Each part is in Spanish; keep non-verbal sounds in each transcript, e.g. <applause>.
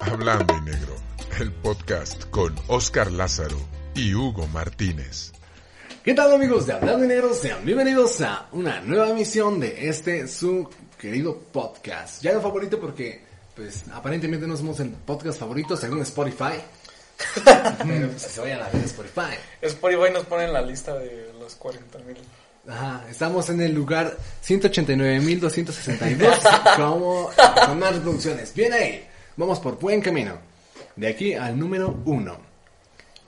Hablando y Negro, el podcast con Oscar Lázaro y Hugo Martínez. ¿Qué tal amigos de Hablando y Negro? Sean bienvenidos a una nueva emisión de este su querido podcast. Ya no favorito porque pues aparentemente no somos el podcast favorito según Spotify. <laughs> Pero pues que se vayan a ver Spotify. Spotify nos pone en la lista de los 40 mil. Ajá, estamos en el lugar 189.262 <laughs> como con más reproducciones. Bien ahí, vamos por buen camino. De aquí al número uno.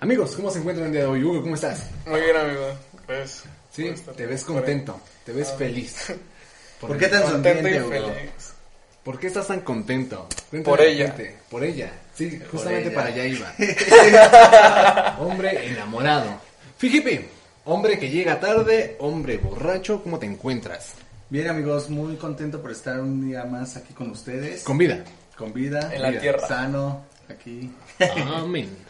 Amigos, ¿cómo se encuentran el día de hoy? Hugo, ¿cómo estás? Muy bien, amigo. Pues, Sí, te ves contento, te ves feliz. <laughs> ¿Por qué tan Contento y sonriente, Hugo? feliz. ¿Por qué estás tan contento? Por ella. gente. Por ella. Sí, justamente ella. para allá iba. <laughs> hombre enamorado. Fíjate, hombre que llega tarde, hombre borracho, ¿cómo te encuentras? Bien amigos, muy contento por estar un día más aquí con ustedes. Con vida. Con vida. En la vida, tierra. Sano, aquí. Amén. <laughs>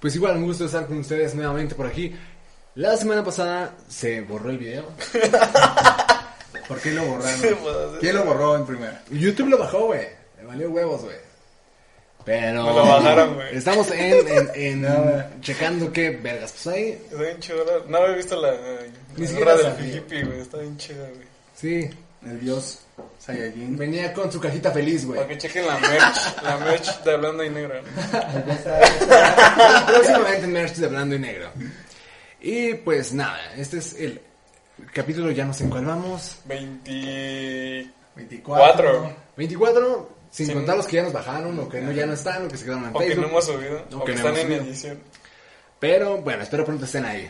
Pues igual, un gusto estar con ustedes nuevamente por aquí. La semana pasada se borró el video. <laughs> ¿Por qué lo borraron? Sí, pues, ¿Quién lo borró en primera? YouTube lo bajó, güey. Le valió huevos, güey. Pero... Me lo bajaron, güey. Estamos en, en, en <laughs> No, checando qué vergas. Pues ahí, Está bien chido. No había visto la, Ni la siquiera del hippie, güey. Está bien chida, güey. sí, El dios Saiyajin. venía con su cajita feliz, güey. Para que chequen la merch. la merch de Hablando y Negro. <laughs> Próximamente merch de blanco y negro. Y pues nada, este es el capítulo, ya no sé en cuál vamos. 24. 24. 24, sin Sin- contar los que ya nos bajaron, o que no, ya no están, o que se quedaron en O que Facebook. no hemos subido. O O que que no están en subido. edición. Pero bueno, espero pronto estén ahí.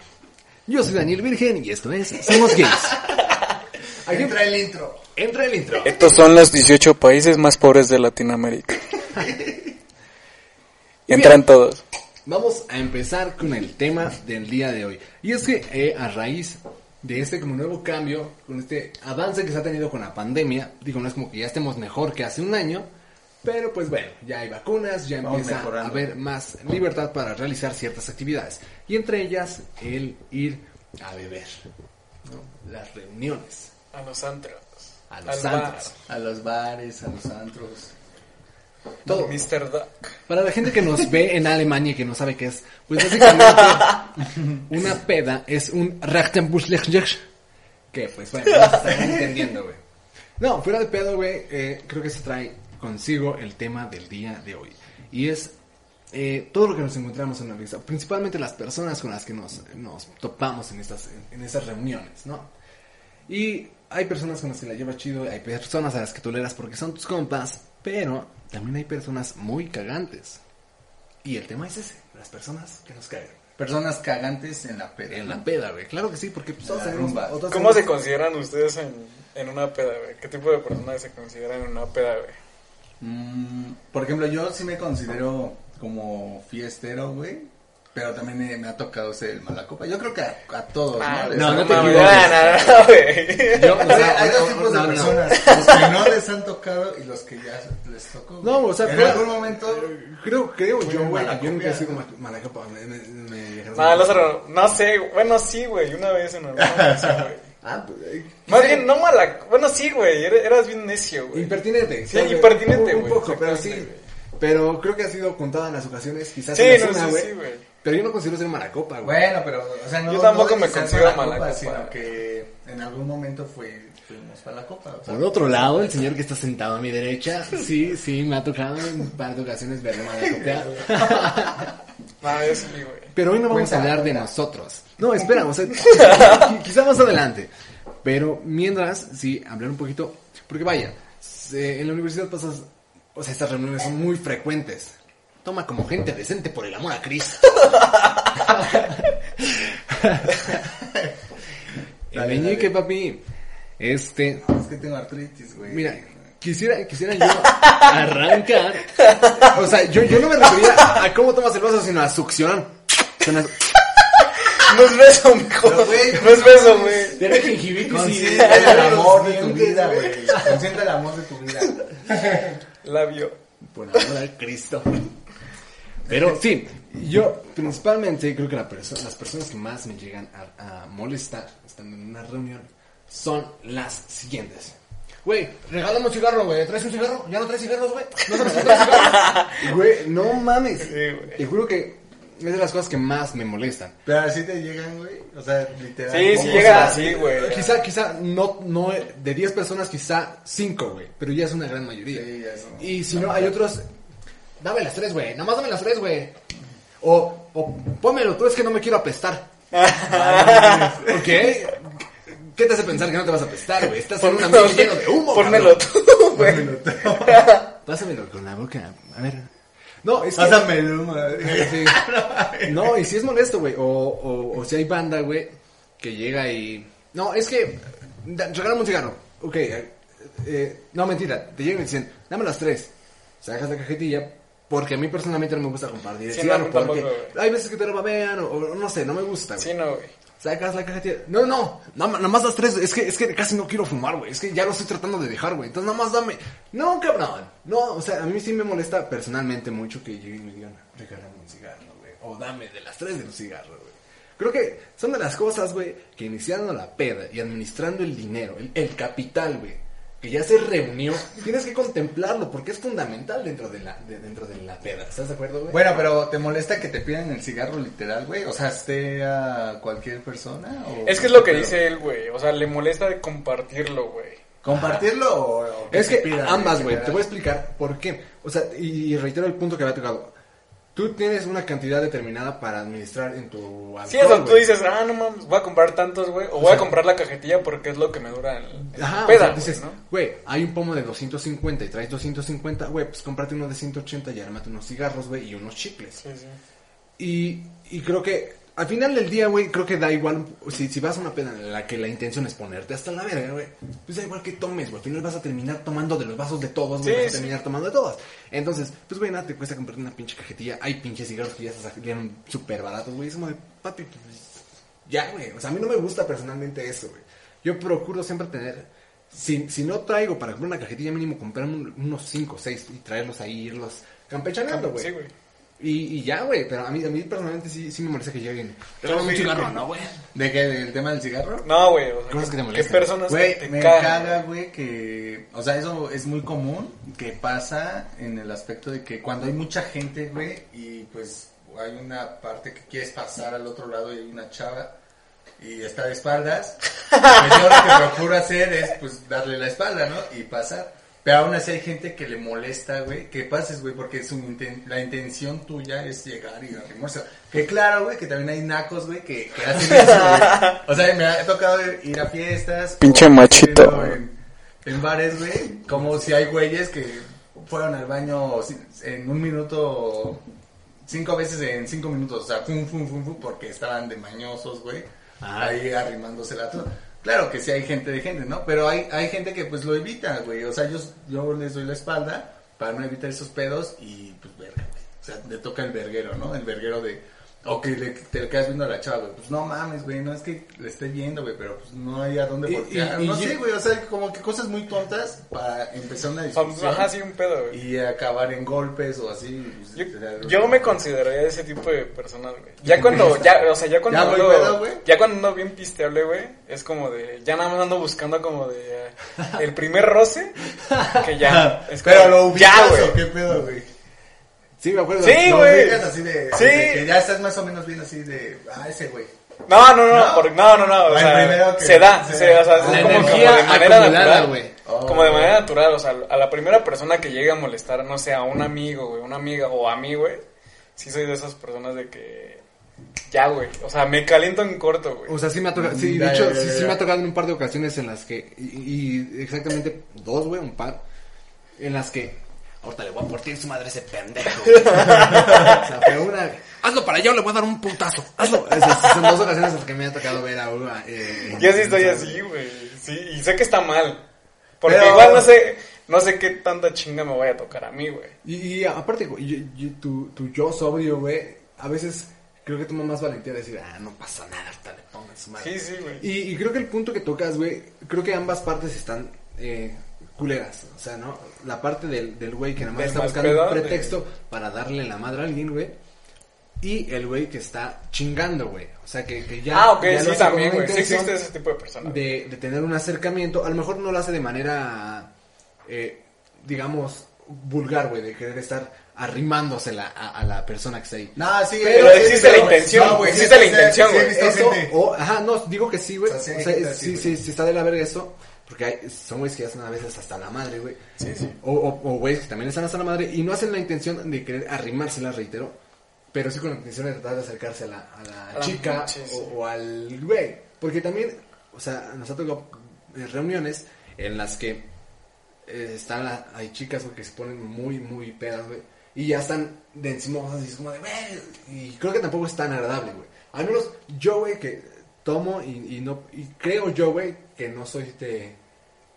Yo soy Daniel Virgen y esto es Somos Gays. <laughs> Aquí Entra el intro. Entra el intro. Estos son los 18 países más pobres de Latinoamérica. <laughs> Entran todos. Vamos a empezar con el tema del día de hoy. Y es que eh, a raíz de este como nuevo cambio, con este avance que se ha tenido con la pandemia, digo, no es como que ya estemos mejor que hace un año, pero pues bueno, ya hay vacunas, ya Vamos empieza mejorando. a haber más libertad para realizar ciertas actividades. Y entre ellas, el ir a beber, ¿no? las reuniones, A los antros. A los Al bar. antros, A los bares, a los antros. todo. Mr. Duck. Para la gente que nos ve en Alemania y que no sabe qué es, pues básicamente una peda es un Rachtenbuschlech. Que pues bueno, no están entendiendo, güey. No, fuera de pedo, güey, eh, creo que se trae consigo el tema del día de hoy. Y es eh, todo lo que nos encontramos en la lista, principalmente las personas con las que nos, nos topamos en estas, en, en estas reuniones, ¿no? Y hay personas con las que la llevas chido, hay personas a las que toleras porque son tus compas, pero también hay personas muy cagantes. Y el tema es ese, las personas que nos cagan. Personas cagantes en la peda. En la peda, güey. Claro que sí, porque pues, todos tenemos... ¿Cómo se consideran ustedes en, en una peda, güey? ¿Qué tipo de personas se consideran en una peda, güey? Mm, por ejemplo, yo sí me considero como fiestero, güey. Pero también eh, me ha tocado ser el mala copa. Yo creo que a, a todos, Ah, ¿no? no, no te equivoques. no, no, güey. Yo, o sea, hay dos tipos no, de no. personas. Los que no les han tocado y los que ya les tocó. güey. No, o sea, en pero- algún momento. Creo, creo yo, güey, yo nunca he sido ma- mala copa. Me, me, me- No, Lázaro, no sé, bueno, sí, güey, una vez en <laughs> güey. Ah, pues, eh, Más bien, no mala, bueno, sí, güey, eras, eras bien necio, güey. Impertinente. Sí, claro, impertinente, un- Un güey, poco, pero sí. Pero creo que ha sido contada en las ocasiones, quizás Sí, en no, una, sí, güey. sí, güey. Pero yo no considero ser mala copa, güey. Bueno, pero, o sea, no. Yo tampoco no me considero mala mala copa, Sino que en algún momento fue, fuimos para la copa. o sea, Por otro lado, el señor que está sentado a mi derecha, sí, sí, me ha tocado en un par de ocasiones verlo malacopear. <laughs> Ah, yo sí, güey. Pero hoy no vamos Cuenta, a hablar de nosotros. No, espera, o sea, qui- <laughs> quizá más adelante. Pero mientras, sí, hablar un poquito. Porque vaya, se- en la universidad pasas. O sea, estas reuniones son muy frecuentes. Toma como gente decente por el amor a Cristo. Dale, <laughs> meñique, dale. papi. Este. Es que tengo artritis, güey. Mira, quisiera, quisiera yo arrancar. O sea, yo, yo no me refería a cómo tomas el vaso, sino a succionar. Suena- No es beso, mijo. Güey, No es beso, güey. Tiene gingivitis y- el amor de tu vida, güey. Consiente el amor de tu vida. Labio. Por amor a Cristo. Pero sí, yo principalmente creo que la perso- las personas que más me llegan a, a molestar estando en una reunión son las siguientes. Güey, regálame un cigarro, güey. ¿Traes un cigarro? ¿Ya no traes cigarros, güey? ¿No sabes que traes cigarros? <laughs> Güey, no mames. Sí, güey. Te juro que es de las cosas que más me molestan. Pero así te llegan, güey. O sea, literal. Sí, sí sea, así, güey. Quizá, quizá, no, no, de 10 personas, quizá 5, güey. Pero ya es una gran mayoría. Sí, ya es un- Y si no, hay otros, dame las tres, güey. Nomás dame las tres, güey. O, o pónmelo tú, es que no me quiero apestar. <laughs> ¿Ok? ¿Qué te hace pensar que no te vas a apestar, güey? Estás en un ambiente lleno de humo. Pónmelo tú, güey. <laughs> Pásamelo con la boca. A ver. No, es que... Pásame el humo. Sí. No, y si es molesto, güey. O, o, o si hay banda, güey, que llega y. No, es que. Regálame un cigarro. Ok. eh, eh, no, mentira. Te llegan y dicen, dame las tres. Sacas la cajetilla. Porque a mí personalmente no me gusta compartir el Sí, no, mí porque tampoco, hay veces que te lo babean o, o no sé, no me gusta, güey. Sí, no, güey. Sacas la cajetilla. No, no, no, nada más las tres. Es que, es que casi no quiero fumar, güey. Es que ya lo estoy tratando de dejar, güey. Entonces nada más dame. No, cabrón. No, o sea, a mí sí me molesta personalmente mucho que lleguen y me digan, regálame un cigarro, güey. O dame de las tres de un cigarro, güey. Creo que son de las cosas, güey, que iniciando la peda y administrando el dinero, el, el capital, güey, que ya se reunió, tienes que contemplarlo porque es fundamental dentro de la, de- dentro de la peda. ¿Estás de acuerdo, güey? Bueno, pero ¿te molesta que te pidan el cigarro literal, güey? O sea, esté a cualquier persona. O... Es que es lo que dice él, güey. O sea, le molesta de compartirlo, güey. ¿Compartirlo o, o Es te que pidan ambas, güey. Te voy a explicar por qué. O sea, y, y reitero el punto que había tocado. Tú tienes una cantidad determinada para administrar en tu alcohol, Sí, o sea, tú dices, ah, no mames, voy a comprar tantos, güey. O voy a comprar la cajetilla porque es lo que me dura el, Ajá, peda, o sea, güey, dices, ¿no? güey, hay un pomo de 250 y traes 250, güey, pues cómprate uno de 180 y armate unos cigarros, güey, y unos chicles. Sí, sí. Y, y creo que al final del día, güey, creo que da igual. Si, si vas a una peda en la que la intención es ponerte hasta la verga, güey, pues da igual que tomes, güey. Al final vas a terminar tomando de los vasos de todos, güey. Sí, vas a sí. terminar tomando de todas. Entonces, pues, güey, nada, te cuesta comprarte una pinche cajetilla. Hay pinches cigarros que ya se salieron súper baratos, güey. Es como de, papi, pues, ya, güey. O sea, a mí no me gusta personalmente eso, güey. Yo procuro siempre tener. Si, si no traigo para comprar una cajetilla mínimo, comprarme un- unos 5 o 6 y traerlos ahí, irlos campechaneando, güey. Sí, güey. Y, y ya, güey, pero a mí, a mí personalmente sí, sí me molesta que lleguen. Regálame un cigarro. ¿no, güey? ¿De qué? ¿Del tema del cigarro? No, güey. O sea, Cosas que te ¿qué molestan. personas Güey, te me caga, güey? güey, que... O sea, eso es muy común que pasa en el aspecto de que cuando hay mucha gente, güey, y pues hay una parte que quieres pasar al otro lado y hay una chava y está de espaldas, <laughs> pues yo lo que procuro hacer es pues darle la espalda, ¿no? Y pasar. Pero aún así hay gente que le molesta, güey, que pases, güey, porque su inten- la intención tuya es llegar y arrimarse. Que claro, güey, que también hay nacos, güey, que, que hacen eso, güey. <laughs> O sea, me ha tocado ir a fiestas. Pinche o machito. En, en bares, güey, como si hay güeyes que fueron al baño en un minuto, cinco veces en cinco minutos, o sea, fum, fum, fum, fum, porque estaban de mañosos, güey, Ah. ahí arrimándose la Claro que sí hay gente de gente, ¿no? Pero hay, hay gente que pues lo evita, güey. O sea, yo, yo les doy la espalda para no evitar esos pedos y pues verga, güey. O sea, le toca el verguero, ¿no? El verguero de... O que le, te le quedas viendo a la chava, güey. Pues no mames, güey. No es que le esté viendo, güey. Pero pues no hay a dónde voltear. no sé, güey. O sea, como que cosas muy tontas para empezar una discusión. Ajá, sí, un pedo, güey. Y acabar en golpes o así. pues, Yo, será- yo me consideraría de ese tipo de personas, güey. Ya <laughs> cuando, ya, o sea, ya cuando ¿Ya ando, pedo, ya cuando ando bien pisteable, güey, es como de, ya nada más ando buscando como de, eh, el primer roce, que ya, <laughs> es como, Pero lo ubicas ya, güey. qué pedo, güey. Sí, me acuerdo. Sí, güey. ubicas así de, Sí. de que ya estás más o menos bien así de, ah, ese güey. No, no, no, No. no, no, no, o sea, que- se da, se se, da. o sea, La es como, como de manera natural, güey. Oh. Como de manera natural, o sea, a la primera persona que llega a molestar, no sé, a un amigo, güey, una amiga o a mí, güey, sí soy de esas personas de que, ya, güey, o sea, me caliento en corto, güey. O sea, sí me ha tocado, sí, Ya, de hecho, sí, sí me ha tocado en un par de ocasiones en las que, y, y exactamente dos, güey, un par, en las que, ahorita le voy a partir su madre ese pendejo. güey. <laughs> o sea, pero una, hazlo para allá o le voy a dar un puntazo, hazlo. Son dos ocasiones en las que me ha tocado ver a una, eh, Yo sí estoy así, güey, sí, y sé que está mal, porque Pero- igual no sé, no sé qué tanta chinga me vaya a tocar a mí, güey. Y, y aparte, güey, yo- yo- tu, tu yo sobrio, güey, a veces creo que toma más valentía de decir, ah, no pasa nada, hasta le pongan su madre. Sí, sí, güey. Y, y creo que el punto que tocas, güey, creo que ambas partes están eh, culeras. O sea, ¿no? La parte del del güey que nada más está buscando pedo, un de- pretexto para darle la madre a alguien, güey. Y el güey que está chingando, güey. O sea, que, que ya. ah, ok, ya sí, también, güey, sí existe ese tipo de personas. de, de tener un acercamiento. A lo mejor no lo hace de manera, eh, digamos, vulgar, güey, de querer estar arrimándosela a, a la persona que está ahí. No, sí, Pero sí, existe pero- la intención, no, güey, existe sí, la sí, intención, sí, güey. gente- o, ajá, no, digo que sí, güey. O O sea, sea, sí, sí, sí, sí, sí, está de la verga eso. Porque hay, son güeyes que ya son a veces hasta la madre, güey. Sí, sí. O, o, o güeyes que también están hasta la madre y no hacen la intención de querer arrimársela, reitero. Pero sí con la intención de tratar de acercarse a la, a la A la chica sí. o, o al güey. Porque también, o sea, nos ha tocado eh, reuniones en las que eh, están la- hay chicas güey, que se ponen muy, muy pedas, güey. Y ya están de encima, así es como de, güey. Y creo que tampoco es tan agradable, güey. Al menos yo, güey, que tomo y, y no, y creo yo, güey, que no soy de,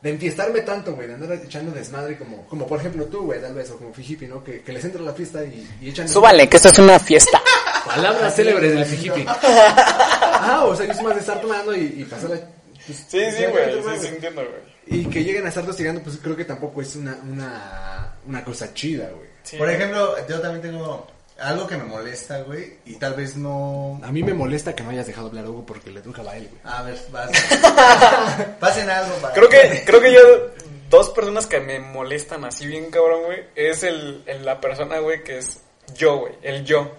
de enfiestarme tanto, güey, de andar echando desmadre como, como por ejemplo tú, güey, tal vez, o como Fijipi, ¿no? Que, que les entra la fiesta y, y echan... Súbale, que esto es una fiesta. <laughs> Palabras célebres del Fijipi. <laughs> ah, o sea, yo soy más de estar tomando y, y pasarla... pues, Sí, sí, ya, güey, ya, sí, sí, entiendo, güey. Y que lleguen a estar hostigando, pues creo que tampoco es una, una, una cosa chida, güey. Sí. Por ejemplo, yo también tengo algo que me molesta, güey, y tal vez no... A mí me molesta que no hayas dejado hablar a Hugo porque le tocaba a él, güey. A ver, vas. <laughs> Pasen algo para... Creo que, creo que yo, dos personas que me molestan así bien cabrón, güey, es el, el- la persona, güey, que es yo, güey, el yo.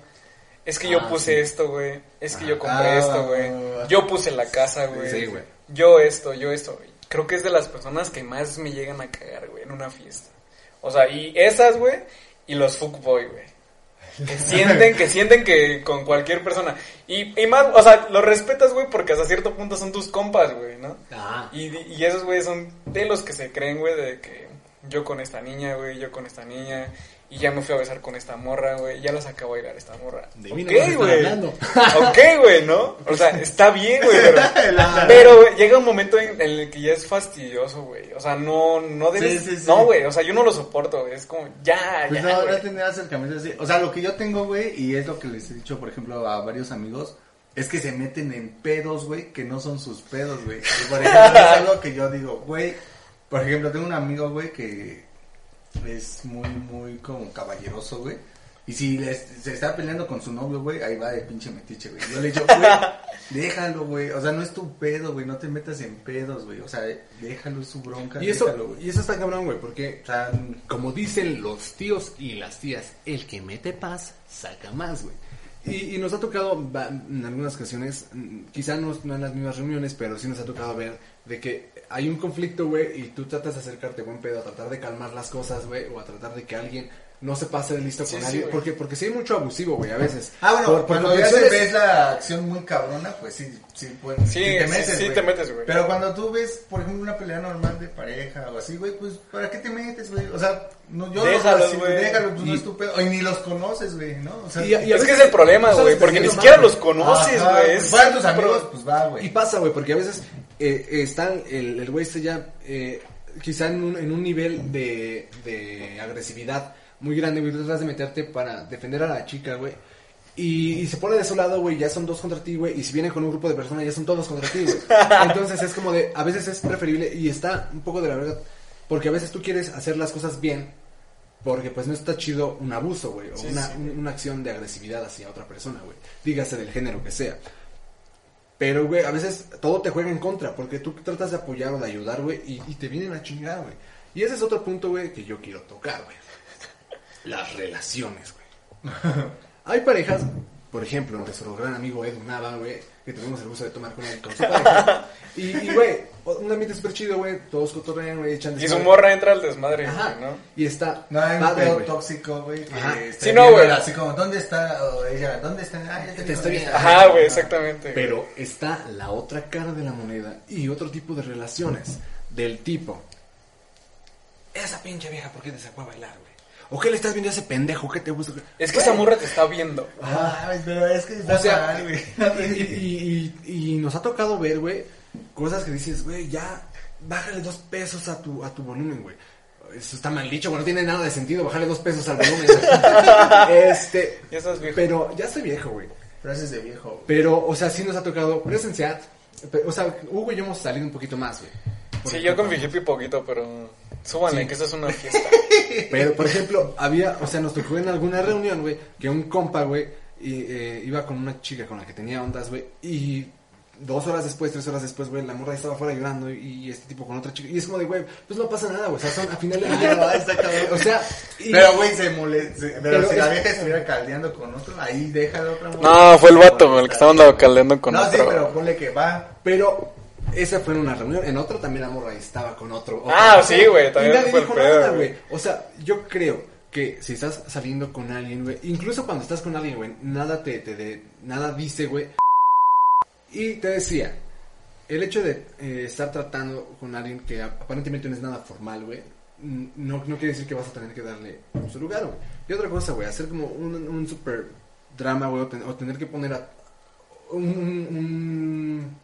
Es que yo Ah, puse sí. esto, güey. Es que Ah. yo compré Ah, esto, güey. Yo puse la casa, güey. Sí, güey. Yo esto, yo esto, güey. Creo que es de las personas que más me llegan a cagar, güey, en una fiesta. O sea, y esas, güey, y los fuckboy, güey. Que <laughs> sienten, que sienten que con cualquier persona. Y, y más, o sea, los respetas, güey, porque hasta cierto punto son tus compas, güey, ¿no? Ah. Y, y esos güeyes son de los que se creen, güey, de que yo con esta niña, güey, yo con esta niña, y ya me fui a besar con esta morra, güey, ya la saqué a bailar esta morra. De mí Ok, güey. <laughs> Ok, güey, ¿no? O sea, está bien, güey, pero, <laughs> pero güey, llega un momento en, en el que ya es fastidioso, güey. O sea, no, no debes, Sí, sí, sí. no, güey, o sea, yo no lo soporto, güey, es como, ya, Pues ya, no, tenido acercamientos así. O sea, lo que yo tengo, güey, y es lo que les he dicho, por ejemplo, a varios amigos, es que se meten en pedos, güey, que no son sus pedos, güey. Por ejemplo, es <laughs> algo que yo digo, güey, por ejemplo, tengo un amigo, güey, que es muy, muy como caballeroso, güey. Y si les- se está peleando con su novio, güey, ahí va de pinche metiche, güey. Yo le digo, güey, <laughs> déjalo, güey. O sea, no es tu pedo, güey. No te metas en pedos, güey. O sea, déjalo, es su bronca. Y eso, déjalo, y eso está cabrón, güey, porque, sea, como dicen los tíos y las tías, el que mete paz saca más, güey. Y, y nos ha tocado en algunas ocasiones, mm, quizá no, no en las mismas reuniones, pero sí nos ha tocado ver de que hay un conflicto, güey, y tú tratas de acercarte buen pedo, a tratar de calmar las cosas, güey, o a tratar de que alguien no se pase de listo Sí, con sí, alguien, porque porque sí hay mucho abusivo, güey, a veces. Ah, bueno, Por- por cuando ya se convicciones- ves la acción muy cabrona, pues sí, sí, pues, Sí, sí, sí güey. te metes, güey. Pero cuando tú ves, por ejemplo, una pelea normal de pareja o así, güey, pues, ¿para qué te metes, güey? O sea, no, yo Déjalos, güey. déjalos, pues, no Y- es tu pedo. Y ni los conoces, güey, ¿no? O sea, Y- y Es que es el problema, ¿sabes güey, porque ni siquiera los conoces, güey. es- Van tus amigos, pues va, Y güey. pasa, güey, porque a veces eh, están, el, el güey está ya eh, quizá en un, en un nivel de, de agresividad muy grande, güey, tú tratas de meterte para defender a la chica, güey. Y, y se pone de su lado, güey, ya son dos contra ti, güey, y si vienen con un grupo de personas ya son todos contra ti, güey. <laughs> Entonces es como de, a veces es preferible y está un poco de la verdad, porque a veces tú quieres hacer las cosas bien, porque pues no está chido un abuso, güey, o Sí, una, sí. un- una acción de agresividad hacia otra persona, güey. Dígase del género que sea. Pero, güey, a veces todo te juega en contra, porque tú tratas de apoyar o de ayudar, güey, y, y te vienen a chingar, güey. Y ese es otro punto, güey, que yo quiero tocar, güey. Las relaciones, güey. <laughs> Hay parejas, por ejemplo, nuestro gran amigo Edu Nava, güey, que tuvimos el gusto de tomar con él con su pareja. Y, y, güey, un ambiente súper chido, güey, todos cotorrean, güey, echan Y su morra entra al desmadre, Ajá. güey, ¿no? Y está No, hay un padre, pedo güey. tóxico, güey, que Ajá. está Sí, no, güey. Así como, ¿dónde está? O ella, ¿dónde está? Ah, ya Te dónde viendo. Ajá, güey, exactamente. güey. Pero está la otra cara de la moneda y otro tipo de relaciones del tipo. Esa pinche vieja, ¿por qué te sacó a bailar, güey? ¿O qué le estás viendo a ese pendejo? ¿Qué te gusta? Es que esa morra te está viendo. Ah, pero es que está O sea, mal, güey. y, y- y- y nos ha tocado ver, güey, cosas que dices, güey, ya, bájale dos pesos a tu, a tu volumen, güey. Eso está mal dicho, güey, no tiene nada de sentido, bájale dos pesos al volumen. <laughs> este, Ya estás viejo. pero ya estoy viejo, güey. Frases de viejo. güey. Pero, o sea, sí nos ha tocado presenciar. O sea, Hugo y yo hemos salido un poquito más, güey. Sí, yo con Fijipi poquito, pero súbanle Sí. que esa es una fiesta. <laughs> Pero, por ejemplo, había, o sea, nos tocó en alguna reunión, güey, que un compa, güey, y, eh, iba con una chica con la que tenía ondas, güey, y dos horas después, tres horas después, güey, la morra estaba afuera llorando y, y este tipo con otra chica. Y es como de, güey, pues no pasa nada, güey, o sea, son a final de día. No, está cabrón. O sea, y- Pero, güey, se molesta. Pero, Pero si la vieja estuviera caldeando con otro, ahí deja de otra mujer. No, fue el vato, güey, el que estaba andando caldeando con No, sí, otro. pero ponle que va. Pero esa fue en una reunión, en otra también la morra estaba con otro. otro Ah, otro. sí, güey, también Y nadie fue el dijo pedo, nada, güey. güey. O sea, yo creo que si estás saliendo con alguien, güey, incluso cuando estás con alguien, güey, nada te, te de- nada dice, güey. Y te decía, el hecho de eh, estar tratando con alguien que ap- aparentemente no es nada formal, güey, no, no quiere decir que vas a tener que darle su lugar, güey. Y otra cosa, güey, hacer como un, un super drama, güey, o, ten- o tener que poner a un, un,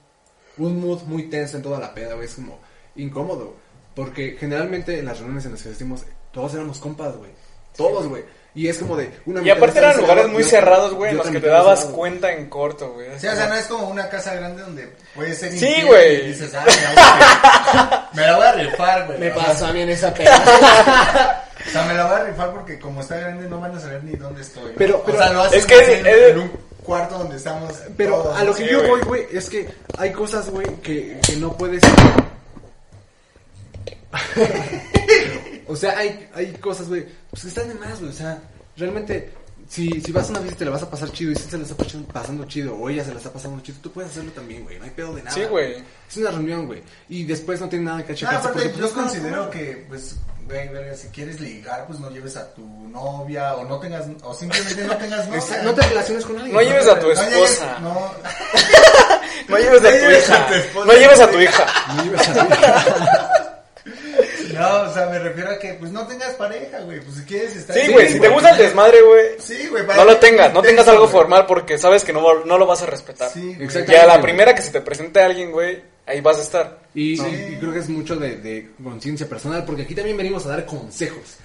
un mood muy tenso en toda la peda, güey, es como incómodo. Porque generalmente en las reuniones en las que decimos, todos éramos compas, güey. Todos, güey. Y es como de una Y aparte eran lugares muy cerrados, güey, en los que te dabas cuenta en corto, güey. Sí, o sea, no es como una casa grande donde puede ser Sí, güey. y dices, ah, me la voy a- rifar, güey. Me pasó a mí en esa <laughs> peda. O sea, me la voy a rifar porque como está grande no van a saber ni dónde estoy. ¿no? Pero- pero- o sea, lo hacen es que, en, en un cuarto donde estamos Pero todos, a lo que Sí, yo voy, güey, es que hay cosas, güey, que, que no puedes... <laughs> o sea, hay, hay cosas, güey, pues que están de más, güey. O sea, realmente, si, si vas a una fiesta y te la vas a pasar chido y si se la está pasando, chido o ella se la está pasando chido, tú puedes hacerlo también, güey. No hay pedo de nada. Sí, güey. Es una reunión, güey. Y después no tiene nada que No, achacarse. aparte, porque, yo considero que, pues, güey, verga, si quieres ligar, pues no lleves a tu novia o no tengas, o simplemente no tengas <laughs> novia. No te relaciones con alguien. No lleves a tu No esposa. No, <laughs> No lleves a tu lleves a hija. tu esposa. No lleves a tu hija. No lleves a tu hija. No, o sea, me refiero a que, pues no tengas pareja, güey. Pues si quieres estar. Sí, güey, si te gusta el desmadre, güey, Sí, güey. no lo tengas. No tengas algo formal porque sabes que no, no lo vas a respetar. Sí. Exacto. Y a la primera que se te presente alguien, güey, ahí vas a estar. Y, Sí. y creo que es mucho de, de conciencia personal, porque aquí también venimos a dar consejos.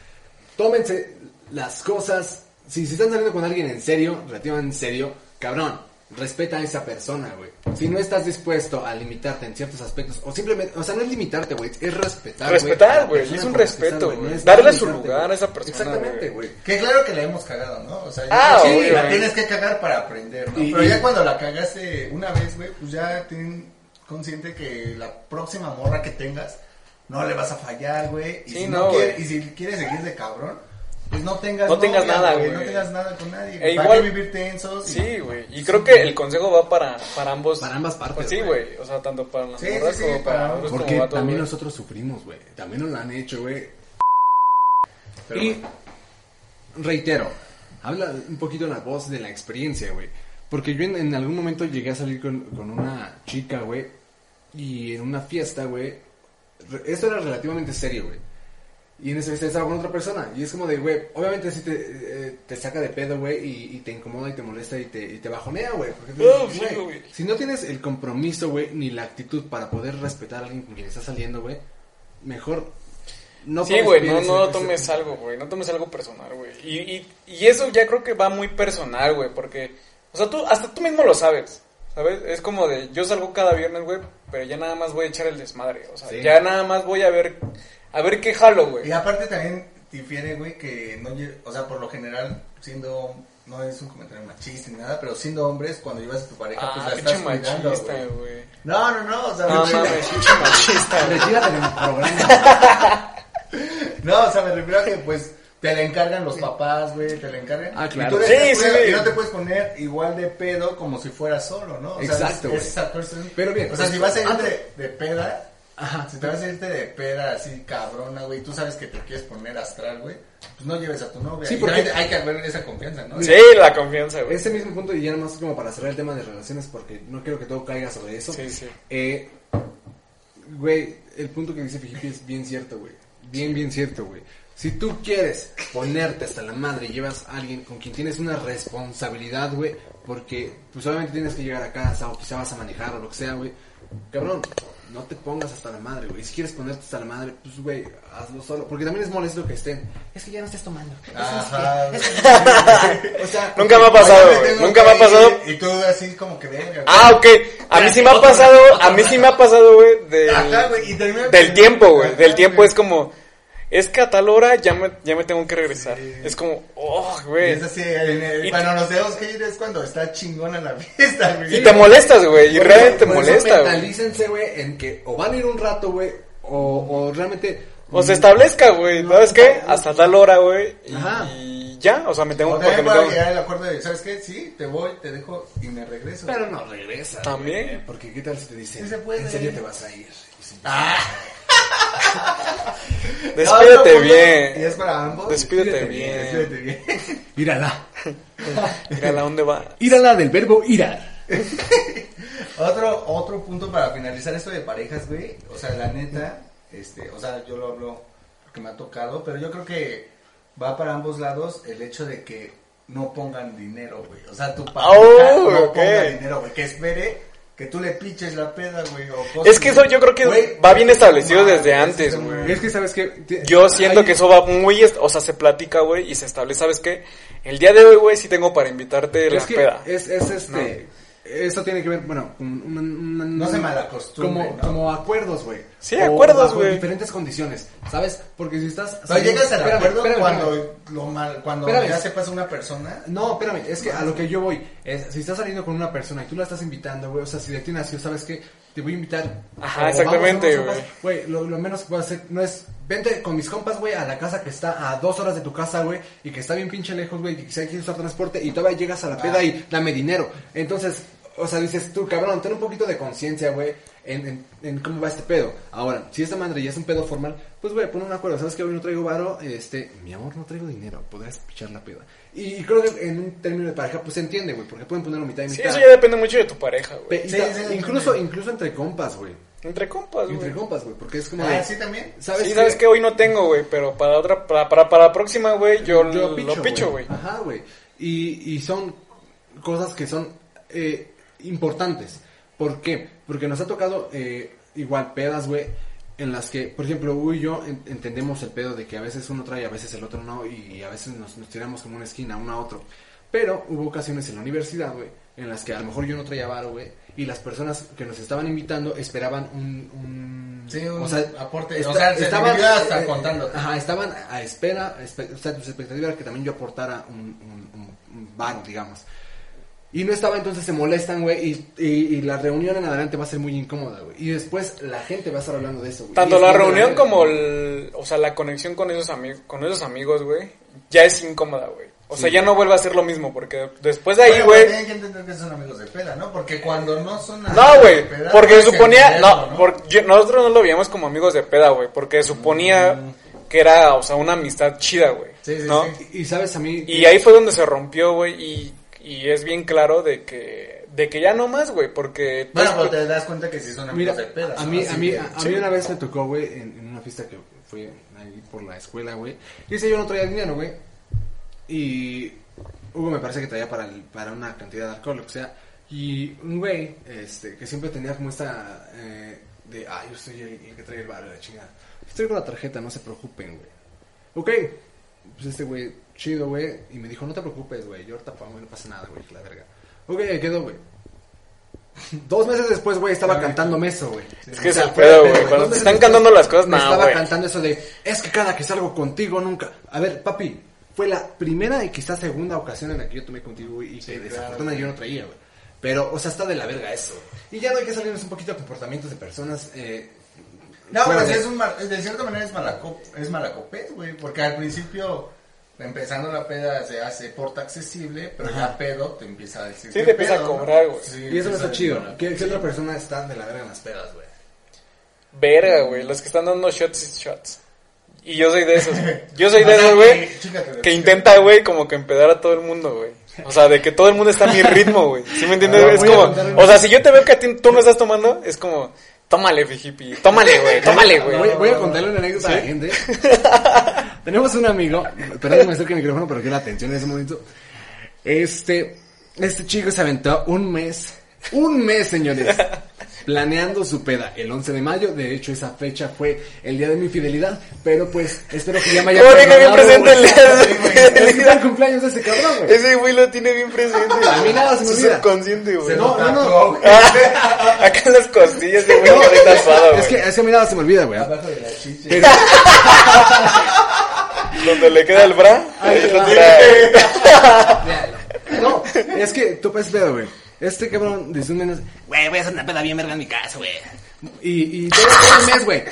Tómense las cosas. Si, si están saliendo con alguien en serio, relativamente en serio, cabrón, respeta a esa persona, güey. Si no estás dispuesto a limitarte en ciertos aspectos, o simplemente, o sea, no es limitarte, güey, es respetar. Respetar, güey, es un respeto, güey. Darle su lugar a esa persona, Exactamente, güey. Que claro que la hemos cagado, ¿no? O sea, Ah, obvio, la tienes que cagar para aprender, ¿no? Y- Pero y- ya cuando la cagaste una vez, güey, pues ya ten consciente que la próxima morra que tengas no le vas a fallar, güey. Y, Sí, si no, quiere- y si quieres seguir de cabrón, pues no tengas No tengas novia, nada, No güey. tengas nada con nadie. E güey. ¿Para igual- vivir tensos? Sí, güey. Y creo que el consejo va para, para ambos. Para ambas partes, Pues sí, güey. O sea, tanto para las Sí, morras sí, sí, como para para- Porque como también nosotros sufrimos, güey. También nos lo han hecho, güey. Y bueno. reitero, habla un poquito la voz de la experiencia, güey. Porque yo en, en algún momento llegué a salir con, con una chica, güey. Y en una fiesta, güey. Esto era relativamente serio, güey. Y en esa fiesta estaba con otra persona. Y es como de, güey, obviamente sí te, eh, te saca de pedo, güey. Y, y te incomoda y te molesta y te, y te bajonea, güey. Oh, sí, güey, si no tienes el compromiso, güey, ni la actitud para poder respetar a alguien con quien estás saliendo, güey, mejor no Sí, güey, no, no tomes algo, güey, no tomes algo personal, güey. Y, y, y eso ya creo que va muy personal, güey, porque, o sea, tú, hasta tú mismo lo sabes, ¿sabes? Es como de, yo salgo cada viernes, güey, pero ya nada más voy a echar el desmadre, o sea, Sí. ya nada más voy a ver, a ver qué jalo, güey. Y aparte también difiere, güey, que no o sea, por lo general, siendo, no es un comentario machista ni nada, pero siendo hombres, cuando llevas a tu pareja, pues Ah, la estás cuidando, machista, güey. güey. No, no, no, o sea, No me- machista. Retírate del programa. no, o sea, me refiero a que, pues, te la encargan los papás, güey, te la encargan. Ah, Y claro. tú eres Sí. Y no te puedes poner igual de pedo como si fuera solo, ¿no? O sea, Exacto, es- güey. es esa persona- Pero bien, O sea, pues, si vas a ir de peda, Ajá. si te vas a irte de peda así cabrona, güey, tú sabes que te quieres poner astral, güey, pues no lleves a tu novia. Sí, Y porque- también hay que haber esa confianza, ¿no? Sí, la confianza, güey. Ese mismo punto, y ya nomás como para cerrar el tema de relaciones, porque no quiero que todo caiga sobre eso. Sí, sí. Eh, güey, el punto que dice Fijipi es bien cierto, güey. Bien, bien cierto, güey. Si tú quieres ponerte hasta la madre y llevas a alguien con quien tienes una responsabilidad, güey, porque pues obviamente tienes que llegar a casa o quizá vas a manejar o lo que sea, güey. Cabrón, no te pongas hasta la madre, güey. Si quieres ponerte hasta la madre, pues, güey, hazlo solo. Porque también es molesto que estén. Es que ya no estés tomando. Ajá. qué, es <laughs> que- <laughs> O sea, Nunca me ha pasado, güey. Nunca me ha pasado. Y tú así como que venga. Ah, ok. A mí sí me ha pasado, a mí sí me ha pasado, güey, del, Ajá, güey, y del tiempo, güey. Del tiempo es como, es que a tal hora ya me, ya me tengo que regresar. Es como, oh, güey. Es así, el- nos tenemos que ir es cuando está chingona la <laughs> fiesta, güey. Y te molestas, güey, y Por realmente te molesta, güey. Mentalícense, güey, en que o van a ir un rato, güey, o, o realmente... O se establezca, güey, No, ¿sabes qué? no, Hasta tal hora, güey. Y ya, o sea, me tengo, O porque me puede tengo... llegar el acuerdo de, ¿sabes qué? Sí, te voy, te dejo y me regreso. Pero no regresa. También. Porque qué tal si te dicen, Sí se puede. en serio te vas a ir. Y si- Ah. <laughs> Despídete No, no, no, bien. ¿Y es para ambos? Despídete Despídete bien. Despídete bien. <laughs> Írala. Mira, ¿a dónde va? Írala del verbo irar. <laughs> Otro, otro punto para finalizar esto de parejas, güey. O sea, la neta, este, o sea, yo lo hablo porque me ha tocado, pero yo creo que va para ambos lados el hecho de que no pongan dinero, güey. O sea, tu pareja Oh, no ponga dinero, güey. Que espere que tú le piches la peda, güey. o cosas Es que eso yo creo que Güey, va bien establecido desde antes, güey. Es que, ¿sabes qué? Yo siento Hay- que eso va muy, o sea, se platica, güey, y se establece, ¿sabes qué? El día de hoy, güey, sí tengo para invitarte la que peda. es, es este... Eso tiene que ver, bueno, con una, una- No se malacostumbre, Como, ¿no? como acuerdos, güey. Sí, O acuerdos, güey. diferentes condiciones, ¿sabes? Porque si estás... Pero llegas al Espérame, acuerdo espérame, cuando espérame. lo mal, cuando Espérame. ya sepas una persona. No, espérame, es que a lo que yo voy, es, si estás saliendo con una persona y tú la estás invitando, güey, o sea, si de ti nació, ¿sabes qué? Te voy a invitar. Ajá, o exactamente, güey. lo, lo menos que puedo hacer no es, vente con mis compas, güey, a la casa que está a dos horas de tu casa, güey, y que está bien pinche lejos, güey, y que quizá hay que usar transporte, y todavía llegas a la peda Ah. y dame dinero. Entonces, o sea, dices tú, cabrón, ten un poquito de conciencia, güey, en, en, en cómo va este pedo. Ahora, si esta madre ya es un pedo formal, pues, güey, pon un acuerdo, ¿sabes que Hoy no traigo varo, este, mi amor, no traigo dinero, podrás pichar la peda. Y creo que en un término de pareja, pues se entiende, güey, porque pueden ponerlo mitad y Sí, mitad. eso ya depende mucho de tu pareja, güey. Y Sí, sí, incluso, sí. incluso entre compas, güey. Entre compas, güey. Entre compas, güey, porque es como Ah, de, sí, también. ¿sabes sí, qué? sabes que hoy no tengo, güey, pero para otra, para, para, para la próxima, güey, yo, lo picho, güey. Ajá, güey. Y, y son cosas que son eh, importantes. ¿Por qué? Porque nos ha tocado eh, igual pedas, güey, en las que, por ejemplo, Hugo y yo en- entendemos el pedo de que a veces uno trae, a veces el otro no, y a veces nos, nos tiramos como una esquina, uno a otro. Pero hubo ocasiones en la universidad, güey, en las que a lo mejor yo no traía varo, güey, y las personas que nos estaban invitando esperaban un... un Sí, un aporte, esta- o sea, se dividió hasta contándote. Ajá, estaban a espera, espe- o sea, tus expectativas era que también yo aportara un, un, un- un varo, digamos. Y no estaba, entonces se molestan, güey, y, y, y la reunión en adelante va a ser muy incómoda, güey. Y después la gente va a estar hablando de eso, güey. Tanto la reunión como el, o sea, la conexión con esos amigos, con esos amigos, güey, ya es incómoda, güey. O sea, ya no vuelve a ser lo mismo, porque después de ahí, Bueno, güey, Tienen que entender que son amigos de peda, ¿no? Porque cuando no son amigos No, güey, porque puedes suponía, no, porque yo- nosotros no lo veíamos como amigos de peda, güey, porque suponía que era, o sea, una amistad chida, güey, Sí, sí, ¿no? sí. Y, y sabes, a mí... Y ahí fue donde se rompió, güey, y, y es bien claro de que, de que ya no más, güey, porque... Bueno, pues, pero te das cuenta que sí son Mira, amigos de peda. a mí, a mí, a, a sí. mí una vez me tocó, güey, en, en una fiesta que fue ahí por la escuela, güey. Y ese yo no traía dinero, güey. Y Hugo me parece que traía para, el- para una cantidad de alcohol, lo que sea. Y un güey, este, que siempre tenía como esta, eh, de, ah, yo soy el, el que trae el bar, la chingada. Estoy con la tarjeta, no se preocupen, güey. Ok, pues este güey, chido, güey. Y me dijo, no te preocupes, güey, yo ahorita pago, no pasa nada, güey, la verga. Ok, quedó, güey. <laughs> Dos meses después, güey, estaba Ah, cantándome eso, güey. Es que O es sea, el pedo, güey, cuando te están cantando las cosas, no, estaba güey. cantando eso de, es que cada que salgo contigo nunca. A ver, papi, fue la primera y quizás segunda ocasión en la que yo tomé contigo, y que claro, desafortunadamente yo no traía, güey. Pero, o sea, está de la verga eso. Y ya no hay que salirnos un poquito de comportamientos de personas. Eh, No, pues de- es un mal- de cierta manera es malaco, es malacopés, güey, porque al principio empezando la peda se hace porta accesible, pero ya pedo te empieza a decir. Sí, ¿qué te empieza a pedo, no? cobrar, güey. Sí, Y eso no está chido. cobrar. ¿Qué, qué otra persona está de la verga en las pedas, güey? Verga, güey. Los que están dando shots y shots. Y yo soy de esos, güey. <laughs> Yo soy de esos, güey. que- intenta, güey, como que empedar a todo el mundo, güey. O sea, de que todo el mundo está a mi ritmo, güey. ¿Sí me entiendes? Ah, es como, o sea, si yo te veo que a ti tú no estás tomando, es como, tómale, fijipi. Tómale, güey. <laughs> Tómale, güey. Voy, voy a contarle una anécdota a la gente. <laughs> Tenemos un amigo, perdón que me acerque el micrófono, pero quiero la atención en ese momento. Este, este chico se aventó un mes, un mes, señores, planeando su peda el 11 de mayo. De hecho, esa fecha fue el día de mi fidelidad, pero pues espero que ya me haya ¿Cómo tiene bien perdonado, presente el día de cumpleaños de ese cabrón, güey. Ese güey lo tiene bien presente. A mí nada se me olvida. subconsciente, güey. No, no, no. güey. <laughs> Acá en las costillas de güey, güey. Es que, es que a mí nada se me olvida, güey. Abajo de la chicha. Pero, <laughs> Donde le queda el bra. Ahí ahí trae. <laughs> No, es que tú puedes pedo, güey. Este cabrón desde un mes, güey, voy a hacer una peda bien verga en mi casa, güey. Y, y todo, todo el mes, güey.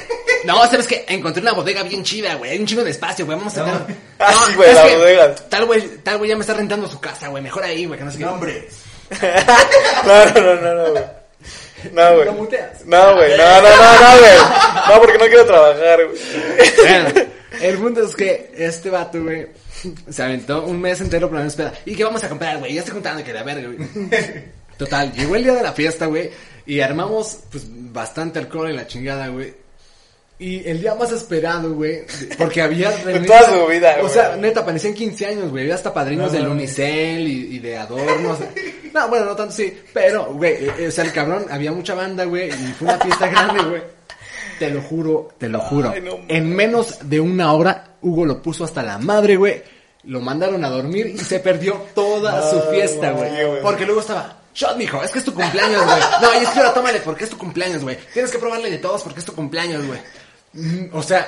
No, sabes que encontré una bodega bien chida, güey. Hay un chingo de espacio, güey. Vamos a tener. <laughs> Ah, sí, güey, es la que bodega. Tal güey, tal güey ya me está rentando su casa, güey. Mejor ahí, güey, que no sé qué. Nombre. <laughs> No, no, no, no, no, güey. No, güey. Lo muteas. No, güey. No, no, no, no, güey. No, porque no quiero trabajar, güey. Bueno, <laughs> el punto es que este vato, güey, <laughs> se aventó un mes entero planeando su peda. ¿Y qué vamos a comprar, güey? Ya estoy contando que la verga, güey. <laughs> Total, llegó el día de la fiesta, güey, y armamos, pues, bastante alcohol en la chingada, güey. Y el día más esperado, güey, de- porque había... <laughs> reunión- toda su vida, O sea, güey. neta, parecían 15 años, güey. Había hasta padrinos del Unicel y, y de adornos. No, bueno, no tanto sí. Pero, güey, eh, eh, o sea, el cabrón, había mucha banda, güey, y fue una fiesta grande, güey. Te lo juro, te lo juro. Ay, no en menos de una hora, Hugo lo puso hasta la madre, güey. Lo mandaron a dormir y se perdió toda <laughs> su fiesta, güey. güey, güey. Porque luego estaba, shot, mijo, es que es tu cumpleaños, güey. No, y es que ahora tómale porque es tu cumpleaños, güey. Tienes que probarle de todos porque es tu cumpleaños, güey. Mm, O sea,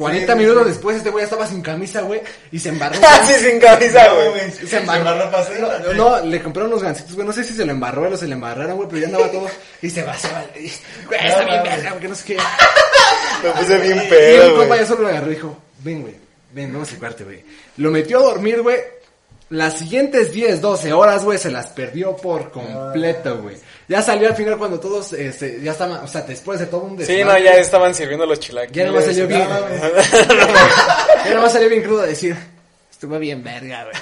40 Sí, minutos sí. después este güey ya estaba sin camisa, güey. Y se embarró. <laughs> Así sin camisa, güey. Se embarró. No, no, le compraron unos gancitos, güey. No sé si se lo embarró o se le embarraron, güey, pero ya andaba todo. Y se va, se va. y- Güey, está bien, verga, no sé qué. <laughs> Me puse bien Y pedo, mi compa ya solo lo agarró y dijo, ven, güey, ven, vamos a cuarte, güey. Lo metió a dormir, güey. Las siguientes 10, 12 horas, güey, se las perdió por completo, güey. Ya salió al final cuando todos, este, ya estaban, o sea, después de todo un Sí, desmadre, no, ya estaban sirviendo los chilaquiles. Ya nomás salió bien. No. <laughs> Ya nomás salió bien crudo a decir, estuvo bien verga, güey.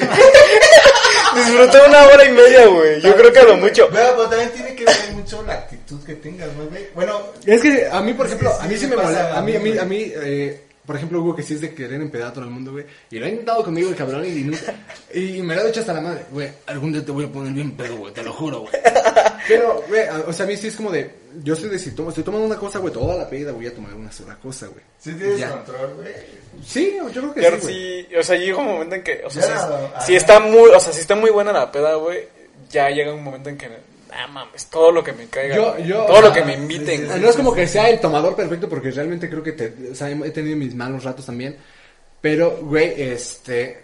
<laughs> Disfruté una hora y media, güey. Yo creo que a lo mucho. Pero, pero también tiene que ver mucho la actitud que tengas, ¿no, güey? Bueno, Es que a mí, por ejemplo, Sí, a mí sí sí me mola. a mí, a mí, a mí, eh, por ejemplo, Hugo, que sí es de querer empedar a todo el mundo, güey. Y lo ha intentado conmigo el cabrón y nunca. Y me lo ha hecho hasta la madre, güey. Algún día te voy a poner bien pedo, güey, te lo juro, güey. Pero, güey, o sea, a mí sí es como de. Yo soy de si tomo, estoy tomando una cosa, güey, toda la pedida voy a tomar una sola cosa, güey. si tienes Ya. control, güey. Sí, yo creo que Claro, sí, güey. sí, o sea, llega un momento en que, o sea, Ya, si, está muy, o sea, si está muy buena la peda, güey, ya llega un momento en que, ah, mames, todo lo que me caiga, Yo- güey, yo, todo lo sea, que me inviten, sí, Ah. No es como que sea el tomador perfecto, porque realmente creo que te, o sea, he tenido mis malos ratos también. Pero, güey, este.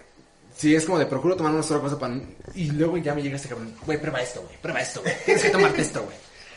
Sí, es como de procuro tomar una sola cosa para. Y luego ya me llega este cabrón. Güey, prueba esto, güey. Prueba esto, güey. Tienes que tomarte esto, güey.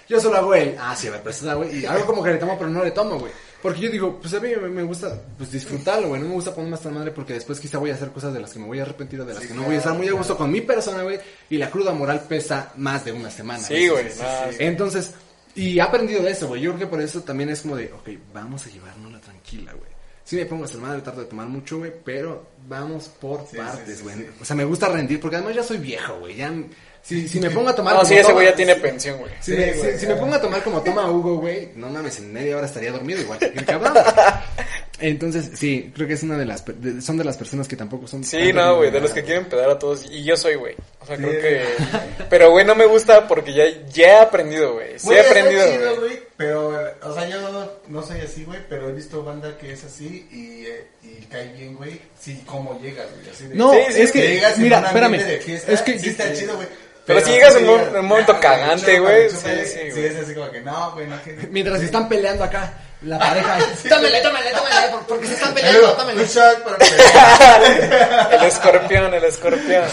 Yo solo hago el. Ah, sí, a ver, pues esta, güey. Y algo como que le tomo, pero no le tomo, güey. Porque yo digo, pues a mí me, me gusta pues disfrutarlo, güey. No me gusta ponerme hasta la madre porque después quizá voy a hacer cosas de las que me voy a arrepentir o de las Sí, que no voy a estar muy a gusto con mi persona, güey. Y la cruda moral pesa más de una semana. Sí, güey, sí. entonces, y he aprendido de eso, güey. Yo creo que por eso también es como de, ok, vamos a llevárnosla tranquila, güey. Sí me pongo hasta el madre, trato de tomar mucho, güey, pero vamos por Sí, partes, sí, sí, güey. sí. O sea, me gusta rendir, porque además ya soy viejo, güey. Ya, si, si me pongo a tomar... No, como sí, ese güey ya tiene pensión, güey. Si, Sí, me, si- me pongo a tomar como toma Hugo, güey, no mames, en media hora estaría dormido igual que el cabrón. <laughs> Entonces, sí, creo que es una de las, de- son de las personas que tampoco son... Sí, no, güey, de los que quieren pedar a todos. Y yo soy, güey. O sea, Sí. creo que. <laughs> Pero, güey, no me gusta porque ya, ya he aprendido, güey. Sí Güey, he aprendido, chido, güey. güey. Pero, o sea, yo no soy así, güey. Pero he visto banda que es así y, eh, y cae bien, güey. Sí, cómo llegas, güey. Así de, No, Sí, sí, es que, llegas en mira, espérame, de fiesta, es que sí está chido, güey. Pero si llegas en un- llegas, en un momento ah, cagante, güey, sí, sí, Sí, güey. es así como que no, güey, no que. Mientras están peleando acá, la <laughs> pareja, tómele, tómele, tómele, por- porque se están peleando, luego, tómele. Un shot para <laughs> pelear. El escorpión, el escorpión.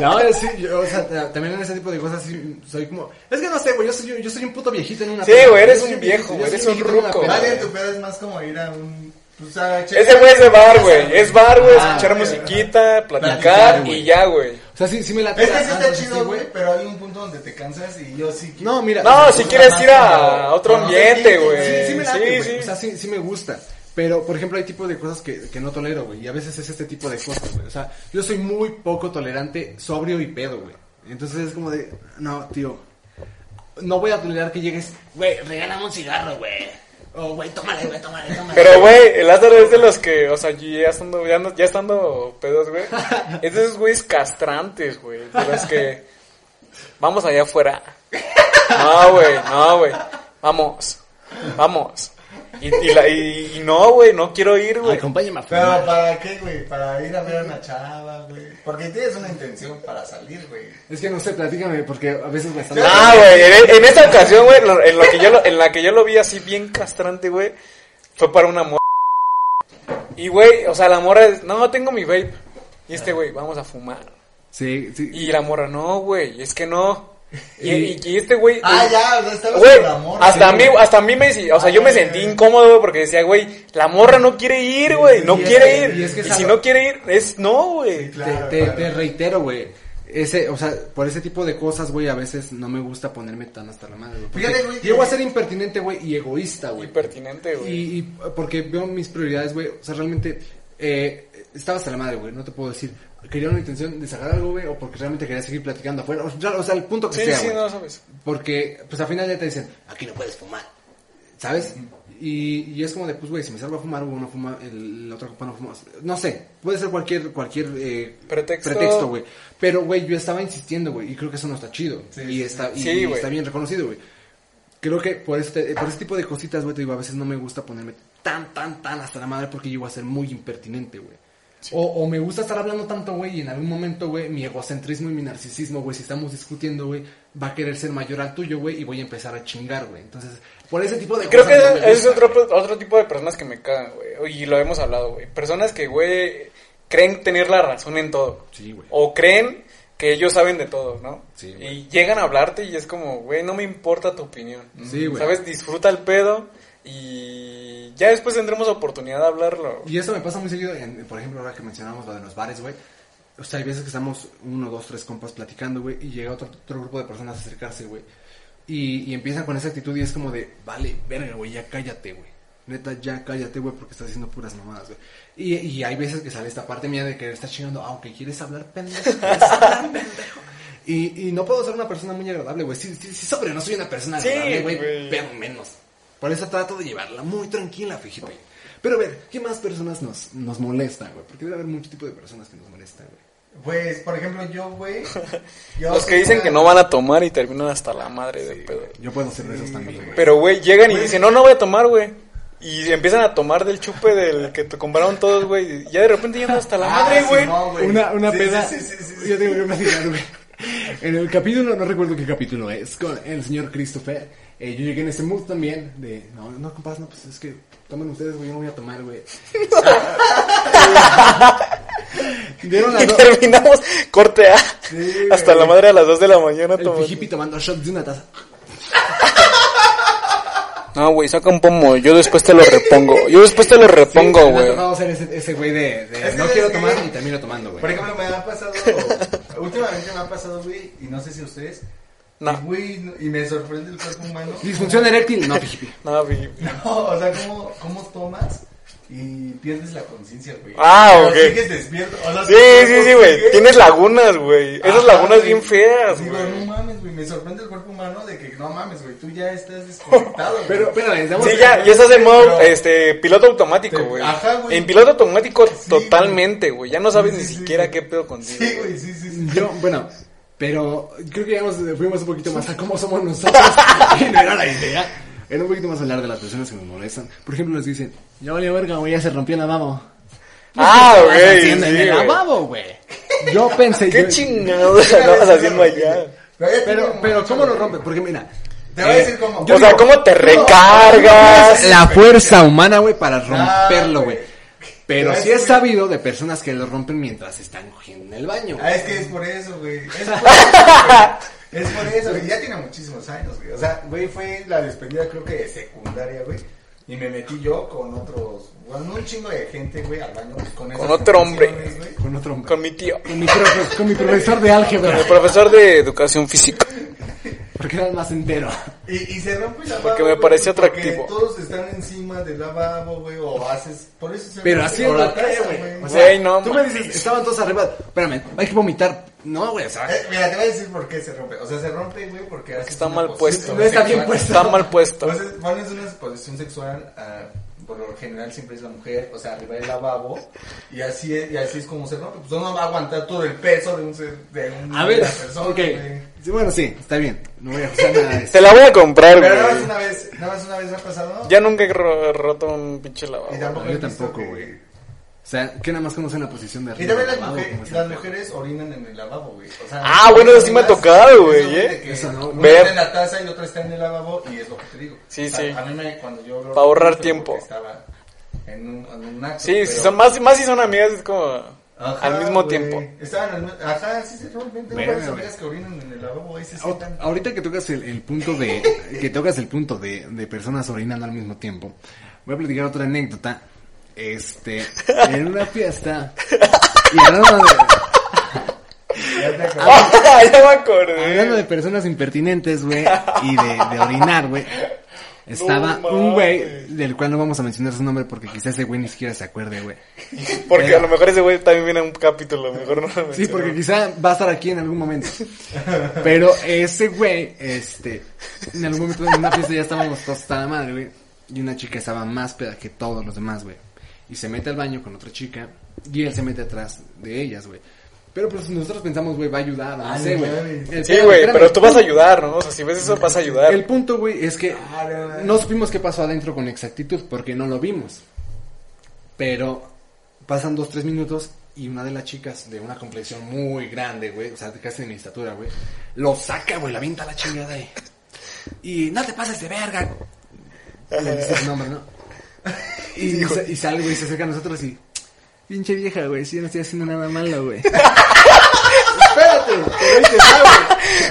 No, yo sí, yo, o sea, ta- también en ese tipo de cosas sí, soy como... Es que no sé, güey, yo soy, yo, yo soy un puto viejito en una Sí, güey, eres un viejo, güey, eres un ruco, güey. tu pedo es más como ir a un Pues, Ese güey es de bar, güey. Es bar, güey, Ah, escuchar musiquita, platicar y ya, güey. O sea, sí, sí me la Es que sí está chido, güey, pero hay un punto donde te cansas y yo sí. quiero- No, mira. No, si quieres ir a otro ambiente, te güey. Sí, sí me late, Sí, sí. O sea, sí, sí me gusta. Pero, por ejemplo, hay tipos de cosas que, que no tolero, güey. Y a veces es este tipo de cosas, güey. O sea, yo soy muy poco tolerante, sobrio y pedo, güey. Entonces es como de, no, tío. No voy a tolerar que llegues, güey, regálame un cigarro, güey. O, güey, tómale, güey, tómale, tómale. Pero, güey, el Lázaro es de los que, o sea, ya estando, ya, no- ya estando pedos, güey. <laughs> Es de esos güeyes castrantes, güey. De los que, vamos allá afuera. <laughs> No, güey, no, güey. Vamos, vamos. Y, y, la- y- y no, güey, no quiero ir, güey. Acompáñame a Pero fumar. ¿para qué, güey? Para ir a ver a una chava, güey. Porque tienes una intención para salir, güey. Es que no sé, platícame, porque a veces me están... Ah, güey, en, en esta ocasión, güey, lo- en, lo que yo lo- en la que yo lo vi así bien castrante, güey, fue para una morra. Y, güey, o sea, la morra, es, no, tengo mi vape. Y este, güey, vamos a fumar. Sí, sí. Y la morra, no, güey, es que no. Y, y- y este, güey, Ah, ya, o sea, Güey, morra. hasta a sí, mí, güey. hasta a mí me, o sea, yo me sentí incómodo, güey, porque decía, güey, la morra no quiere ir, güey, no y quiere ir. y es que si no quiere ir, es no, güey. Claro, te, te- claro. te reitero, güey. Ese, o sea, por ese tipo de cosas, güey, a veces no me gusta ponerme tan hasta la madre, güey. que- Llego a ser impertinente, güey, y egoísta, güey. Impertinente, güey. Y, y porque veo mis prioridades, güey. O sea, realmente eh, estaba hasta la madre, güey. No te puedo decir. Quería una intención de sacar algo, güey, o porque realmente quería seguir platicando afuera. O sea, el punto que Sí, sea, sí, güey. no sabes. Porque, pues al final ya te dicen, aquí no puedes fumar. ¿Sabes? Y, y es como de, pues, güey, si me salgo a fumar, uno fuma, el, la otra copa no fuma. No sé, puede ser cualquier, cualquier eh, Pretexto. güey. Pero, güey, yo estaba insistiendo, güey, y creo que eso no está chido. Sí, y está, y, Sí, y güey. está bien reconocido, güey. Creo que por este, por este tipo de cositas, güey, te digo, a veces no me gusta ponerme tan, tan, tan hasta la madre porque llego a ser muy impertinente, güey. O, o me gusta estar hablando tanto, güey, y en algún momento, güey, mi egocentrismo y mi narcisismo, güey, si estamos discutiendo, güey, va a querer ser mayor al tuyo, güey, y voy a empezar a chingar, güey. Entonces, por ese tipo de Creo que no me es gusta. otro, otro tipo de personas que me cagan, güey. Y lo hemos hablado, güey. Personas que, güey, creen tener la razón en todo. Sí, güey. O creen que ellos saben de todo, ¿no? Sí, y llegan a hablarte y es como, güey, no me importa tu opinión. Sí, güey. ¿Sabes? Disfruta el pedo y ya después tendremos oportunidad de hablarlo. Y eso me pasa muy seguido, en- por ejemplo, ahora que mencionamos lo de los bares, güey. O sea, hay veces que estamos uno, dos, tres compas platicando, güey, y llega otro, otro grupo de personas a acercarse, güey. Y, y empiezan con esa actitud y es como de, vale, verga, güey, ya cállate, güey. Neta, ya cállate, güey, porque estás haciendo puras mamadas, güey. Y, y hay veces que sale esta parte mía de querer estar chingando, aunque quieres hablar pendejo, quieres hablar <laughs> pendejo. Y, y no puedo ser una persona muy agradable, güey. Sí, sí, sí, sobre, no soy una persona Sí, agradable, güey, güey. pero menos. Por eso trato de llevarla muy tranquila, fíjate. Pero a ver, ¿qué más personas nos, nos molestan, güey? Porque debe haber mucho tipo de personas que nos molestan, güey. Pues, por ejemplo, yo, güey. <laughs> yo Los que dicen que no van a tomar y terminan hasta la madre de pedo. Yo puedo ser de esos también, güey. Pero, güey, llegan y dicen, no, no voy a tomar, güey. Y empiezan a tomar del chupe del <laughs> que te compraron todos, güey. Y ya de repente llegan hasta la Ah, madre, güey. Una, una Sí, peda. Sí, sí, sí, sí. Yo tengo que platicar, güey. En el capítulo, no recuerdo qué capítulo es, con el señor Christopher. Eh, yo llegué en ese mood también de, no, no, compas, no, pues es que tomen ustedes, güey, yo no voy a tomar, güey. <laughs> Dieron las Y terminamos corte A. Sí, hasta güey. la madre a las 2 de la mañana El tomando. hippie tomando shots de una taza. <laughs> No, güey, saca un pomo. Yo después te lo repongo. Yo después te lo repongo, Sí, güey. tocado ser ese, ese güey de, de Es que no quiero que- tomar y termino tomando, güey. Por ejemplo, me ha pasado. <laughs> últimamente me ha pasado, güey. Y no sé si ustedes. No. Y, güey, no- y me sorprende el cuerpo humano. Disfunción eréctil, no, hippie. <laughs> No, vi- <laughs> No, o sea, ¿cómo, cómo tomas y pierdes la conciencia, güey? Ah, Pero ok. Sigues despierto. O sea, Sí, sí, sí, güey. Tienes lagunas, güey. Esas lagunas güey. bien feas, Digo, no güey. mames, güey. Me sorprende el cuerpo humano de que no mames, güey. Tú ya estás desconectado, güey. Pero, espérame, estamos... Sí, ya, ya estás en modo, Pero- este, piloto automático, güey. ajá, güey. En piloto automático Sí, totalmente, güey. Ya no sabes Sí, ni sí, sí, siquiera güey. qué pedo contigo. Sí, güey, sí, sí, sí. Yo, bueno, pero creo que ya nos fuimos un poquito más a cómo somos nosotros. <laughs> y no era la idea. Era un poquito más hablar de las personas que nos molestan. Por ejemplo, nos dicen, ya valió verga, güey, ya se rompió el lavabo. Ah, <laughs> ¿Qué estabas güey. en el güey. lavabo, güey? <laughs> Yo pensé... Qué yo- chingados andabas haciendo allá. Pero, pero, ¿cómo lo rompe? Porque mira... Te voy a eh, decir cómo. O sea, ¿cómo te recargas? la fuerza humana, güey, para romperlo, Ah, güey. Pero sí es sabido de personas que lo rompen mientras están cogiendo en el baño. Ah, es que es por eso, güey. Es por <laughs> eso, güey. Es por eso, güey. Ya tiene muchísimos años, güey. O sea, güey, fue la despedida, creo que de secundaria, güey. Y me metí yo con otros, bueno, un chingo de gente, güey, al baño. Con, esas otro hombre. güey. Con otro hombre. Con mi tío. Con mi, profe- con mi profesor de álgebra. El profesor de educación física. <laughs> Porque era el más entero. Y, y se rompe el lavabo. Porque me porque atractivo. Todos están encima del lavabo, güey, o haces. Por eso se Pero rompe haciendo la taza, güey. O sea, Güey, no tú me dices, estaban todos arriba. Espérame, hay que vomitar. No, güey, o sea, Eh, mira, te voy a decir por qué se rompe. O sea, se rompe, güey, porque haces Está mal posición puesto. No está bien puesto. Está mal puesto. Entonces, pones una posición sexual, ah, por lo general siempre es la mujer, o sea, arriba del lavabo, y así es, y así es como se rompe. Pues uno va a aguantar todo el peso de un de una a ver, persona, ok. güey. Sí, bueno, sí, está bien. No voy a usar nada de eso. Te la voy a comprar, Pero nada más güey. una vez, nada más una vez ha pasado. Ya nunca he ro- roto un pinche lavabo. Y tampoco Yo he visto tampoco, que- güey. O sea, que nada más conocen la posición de Y arriba. también del las, lavabo, las mujeres orinan en el lavabo, güey. O sea, Ah, bueno, eso sí me ha tocado, güey, ¿eh? Eso no, Una está en la taza y otra está en el lavabo y es lo que te digo. Sí, O sea, sí. A mí me, cuando yo... Pa' ahorrar tiempo. Estaba en un, en un acto. Sí, pero- si son más, más si son amigas, es como Ajá, al mismo tiempo. Estaban al mi- Ajá, sí varias güey. amigas que orinan en el lavabo, ahí se Ahor- sientan. Ahorita que tocas el, el punto de que tocas el punto de, de personas orinando al mismo tiempo, voy a platicar otra anécdota. Este, en una fiesta y hablando de, Ya te acordé. <laughs> Ah, ya me acordé. hablando de personas impertinentes, güey, y de, de orinar, güey. Estaba No un güey del cual no vamos a mencionar su nombre porque quizás ese güey ni siquiera se acuerde, güey. Porque a lo mejor ese güey también viene a un capítulo, mejor no lo Sí, menciono. porque quizá va a estar aquí en algún momento. Pero ese güey, este, en algún momento en una fiesta ya estábamos todos hasta la madre, güey. Y una chica estaba más peda que todos los demás, güey. Y se mete al baño con otra chica y él se mete atrás de ellas, güey. Pero pues nosotros pensamos, güey, va a ayudar, no Ah, sé, güey. Sí, güey, pero tú vas a ayudar, ¿no? O sea, si ves eso, vas a ayudar. El punto, güey, es que Ah, no, supimos qué pasó adentro con exactitud porque no lo vimos. Pero pasan dos, tres minutos y una de las chicas de una complexión muy grande, güey, o sea, casi de mi estatura, güey, lo saca, güey, la avienta a la chingada ahí. Y no te pases de verga. Le dice el nombre, ¿no? Y, y y sale, güey, se acerca a nosotros y... Pinche vieja, güey, si yo no estoy haciendo nada malo, güey. <laughs> Espérate, pero.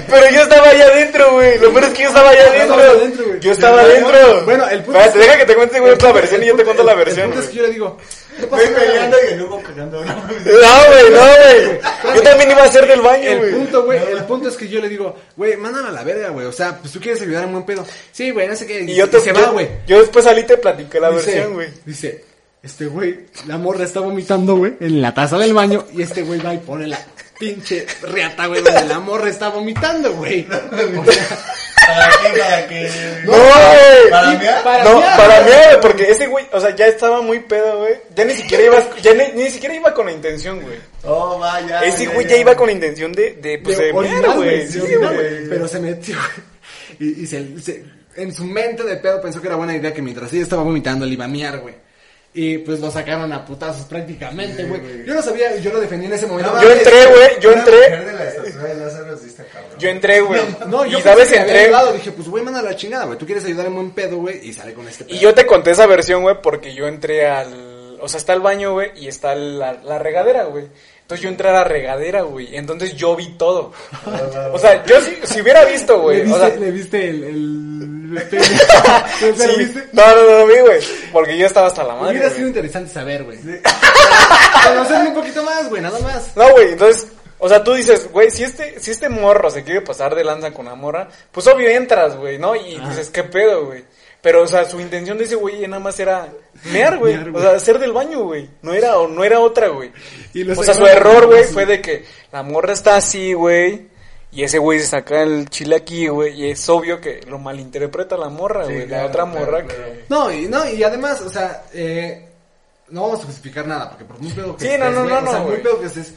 Pero yo estaba allá adentro, güey. Lo peor es que yo estaba allá adentro. Yo estaba adentro. bueno, el punto Espérate, es que- deja que te cuente, güey, otra versión y yo te cuento la versión, El punto es que yo le digo, ¿qué pasa, Estoy güey? peleando y el Hugo pegando. <laughs> ¿no? No, güey, no, güey. Yo también iba a hacer del baño, El güey. punto, güey, el punto es que yo le digo, güey, mándala a la verga, güey. O sea, pues tú quieres ayudar a un buen pedo. Sí, güey, no sé qué. Y yo te se yo- va, güey. Yo después salí y te platiqué la Dice- versión, güey. Dice, este güey, la morra está vomitando, güey, en la taza del baño. Y este güey va y pone la pinche riata, güey, donde la morra está vomitando, güey. <laughs> O sea, ¿Para qué? ¿Para qué? <laughs> No, güey. ¿Para mear? para no, para mí, porque ese güey, o sea, ya estaba muy pedo, güey. Ya ni siquiera iba, ya ni, ni siquiera iba con la intención, güey. Oh, vaya. Ese güey ya iba con la intención de, de pues, de de güey, Sí. Pero se metió, güey. Y, y se, se- en su mente de pedo pensó que era buena idea que mientras ella estaba vomitando, él iba a miar, güey. Y pues lo sacaron a putazos prácticamente, güey. yo no sabía, yo lo defendí en ese momento. Yo entré, güey, yo entré. <laughs> cabrón. Yo entré, güey. No, yo y sabes, entré. Dije, pues güey, manda la chingada, güey. Tú quieres ayudar en buen pedo, güey. Y sale con este pedo. Y yo te conté esa versión, güey, porque yo entré al... O sea, está el baño, güey, y está la, la regadera, güey. Entonces yo entré a la regadera, güey. Entonces yo vi todo. O sea, yo si, si hubiera visto, ¿Le güey. viste, O sea, le viste el... el, <laughs> No, no, no, no vi, güey. Porque yo estaba hasta la madre, Hubiera sido interesante saber, güey. <laughs> Conocerme un poquito más, güey, nada más. No, güey, entonces, o sea, tú dices, güey, si este, si este morro se quiere pasar de lanza con la morra, pues obvio entras, güey, ¿no? Y Ah. dices, ¿qué pedo, güey? Pero, o sea, su intención de ese güey nada más era mear, güey. O sea, hacer del baño, güey. No era, o no era otra, güey. O sea, su error, güey, fue de que la morra está así, güey. Y ese güey se saca el chile aquí, güey. Y es obvio que lo malinterpreta la morra, Sí, güey. claro, la otra claro, morra claro. que... No, y, no, y además, o sea, eh, no vamos a justificar nada, porque por muy pedo que Sí, estés, no, no, güey, no, o sea, no, muy pedo que estés,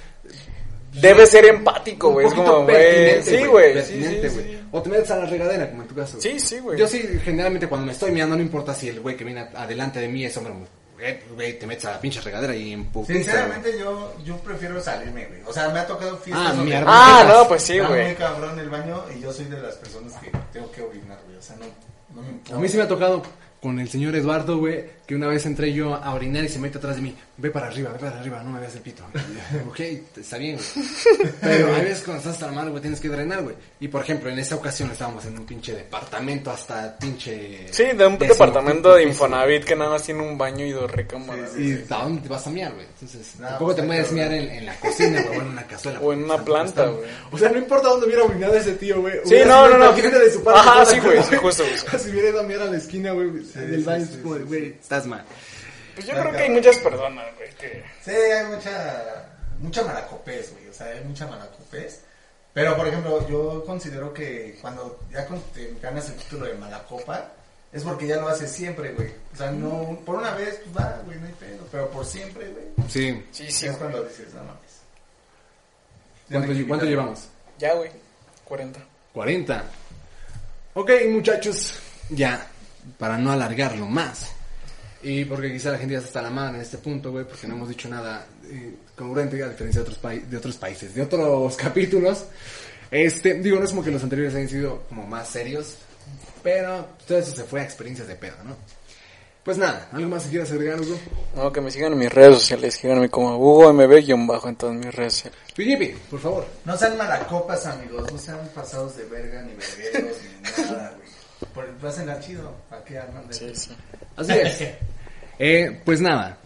Debe ser empático, güey. Es poquito como, güey. pertinente, Sí, güey. Sí, pertinente, sí, güey. sí. O te metes a la regadera, como en tu caso. Sí, sí, güey. Yo sí, generalmente cuando me estoy mirando, no importa si el güey que viene adelante de mí es hombre o mujer, güey, te metes a la pinche regadera y putiza, Sinceramente yo, yo prefiero salirme, güey. O sea, me ha tocado fiestas Ah, donde mierda. Ah, no, pues sí, está güey. muy cabrón el baño y yo soy de las personas que tengo que orinar, güey. O sea, no, no me A mí sí me ha tocado con el señor Eduardo, güey, que una vez entré yo a orinar y se mete atrás de mí. Ve para arriba, ve para arriba, no me veas el pito. <laughs> Ok, está bien, güey. Pero hay veces cuando estás tan mal, güey, tienes que drenar, güey. Y por ejemplo, en esa ocasión estábamos en un pinche departamento hasta pinche... Sí, de un décimo departamento de. Infonavit que nada más tiene un baño y dos recámaras. Y ¿a dónde te vas a miar, güey? Entonces, tampoco pues, te puedes miar en, en la cocina, güey, o en una cazuela. O en una planta, güey. O sea, no importa dónde hubiera orinado ese tío, güey. Sí, no, no, no. de su parte Ajá, sí, güey, sí, justo, güey. <laughs> Si hubiera ido a miar a la esquina, güey, baño, es como güey, estás mal. Pues yo creo que hay muchas personas, güey, que... Sí, hay mucha, mucha malacopés, güey. O sea, hay mucha malacopés. Pero, por ejemplo, yo considero que cuando ya te ganas el título de malacopa, es porque ya lo haces siempre, güey. O sea, no, por una vez, pues va, güey, no hay pedo. Pero por siempre, güey. Sí. Sí, sí, es güey. cuando dices, no mames. ¿Cuánto, cuánto llevamos? Ya, güey, 40. 40. Ok, muchachos, ya, para no alargarlo más. Y porque quizá la gente ya se está a la madre en este punto, güey, porque no hemos dicho nada eh, congruente a diferencia de otros, pai- de otros países, de otros <laughs> capítulos. Este, digo, no es como que los anteriores hayan sido como más serios, pero todo eso se fue a experiencias de pedo, ¿no? Pues nada, ¿algo más que quieras agregar, Hugo? No, que me sigan en mis redes sociales, síganme como HugoMB-bajo en todas mis redes sociales. Pijipi, por favor. No sean malacopas, amigos. No sean pasados de verga, ni vergueros, ni nada, güey. Por- Pásenla chido. ¿Para qué arman de Sí, sí. Así es. <laughs> Eh, pues nada,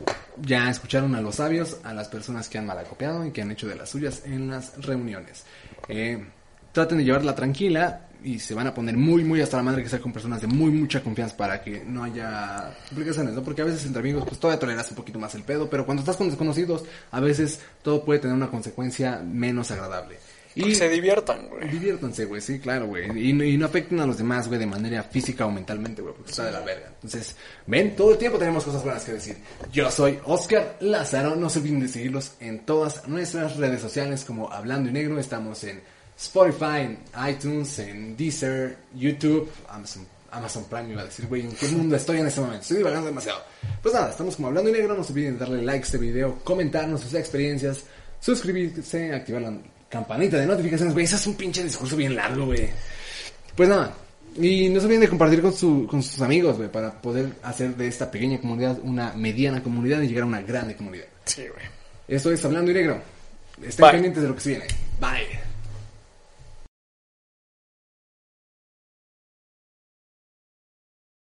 ya escucharon a los sabios, a las personas que han malacopiado y que han hecho de las suyas en las reuniones. Eh, traten de llevarla tranquila y se van a poner muy, muy hasta la madre que sea con personas de muy mucha confianza para que no haya complicaciones, ¿no? Porque a veces entre amigos pues todavía toleras un poquito más el pedo, pero cuando estás con desconocidos a veces todo puede tener una consecuencia menos agradable. Y se diviertan, güey. Diviértanse, güey, sí, claro, güey. Y, no- y no afecten a los demás, güey, de manera física o mentalmente, güey, porque está de la verga. Entonces, ven, todo el tiempo tenemos cosas buenas que decir. Yo soy Oscar Lázaro, no se olviden de seguirlos en todas nuestras redes sociales como Hablando y Negro. Estamos en Spotify, en iTunes, en Deezer, YouTube, Amazon. Amazon Prime iba a decir, güey, ¿en qué mundo estoy en este momento? Estoy divagando demasiado. Pues nada, estamos como hablando y negro. No se olviden de darle like a este video, comentarnos sus experiencias, suscribirse, activar la campanita de notificaciones, güey. Ese es un pinche discurso bien largo, güey. Pues nada. Y no se olviden de compartir con, su, con sus amigos, güey, para poder hacer de esta pequeña comunidad una mediana comunidad y llegar a una grande comunidad. Sí, güey. Esto es Hablando y Negro. Estén Bye. pendientes de lo que se viene. Bye.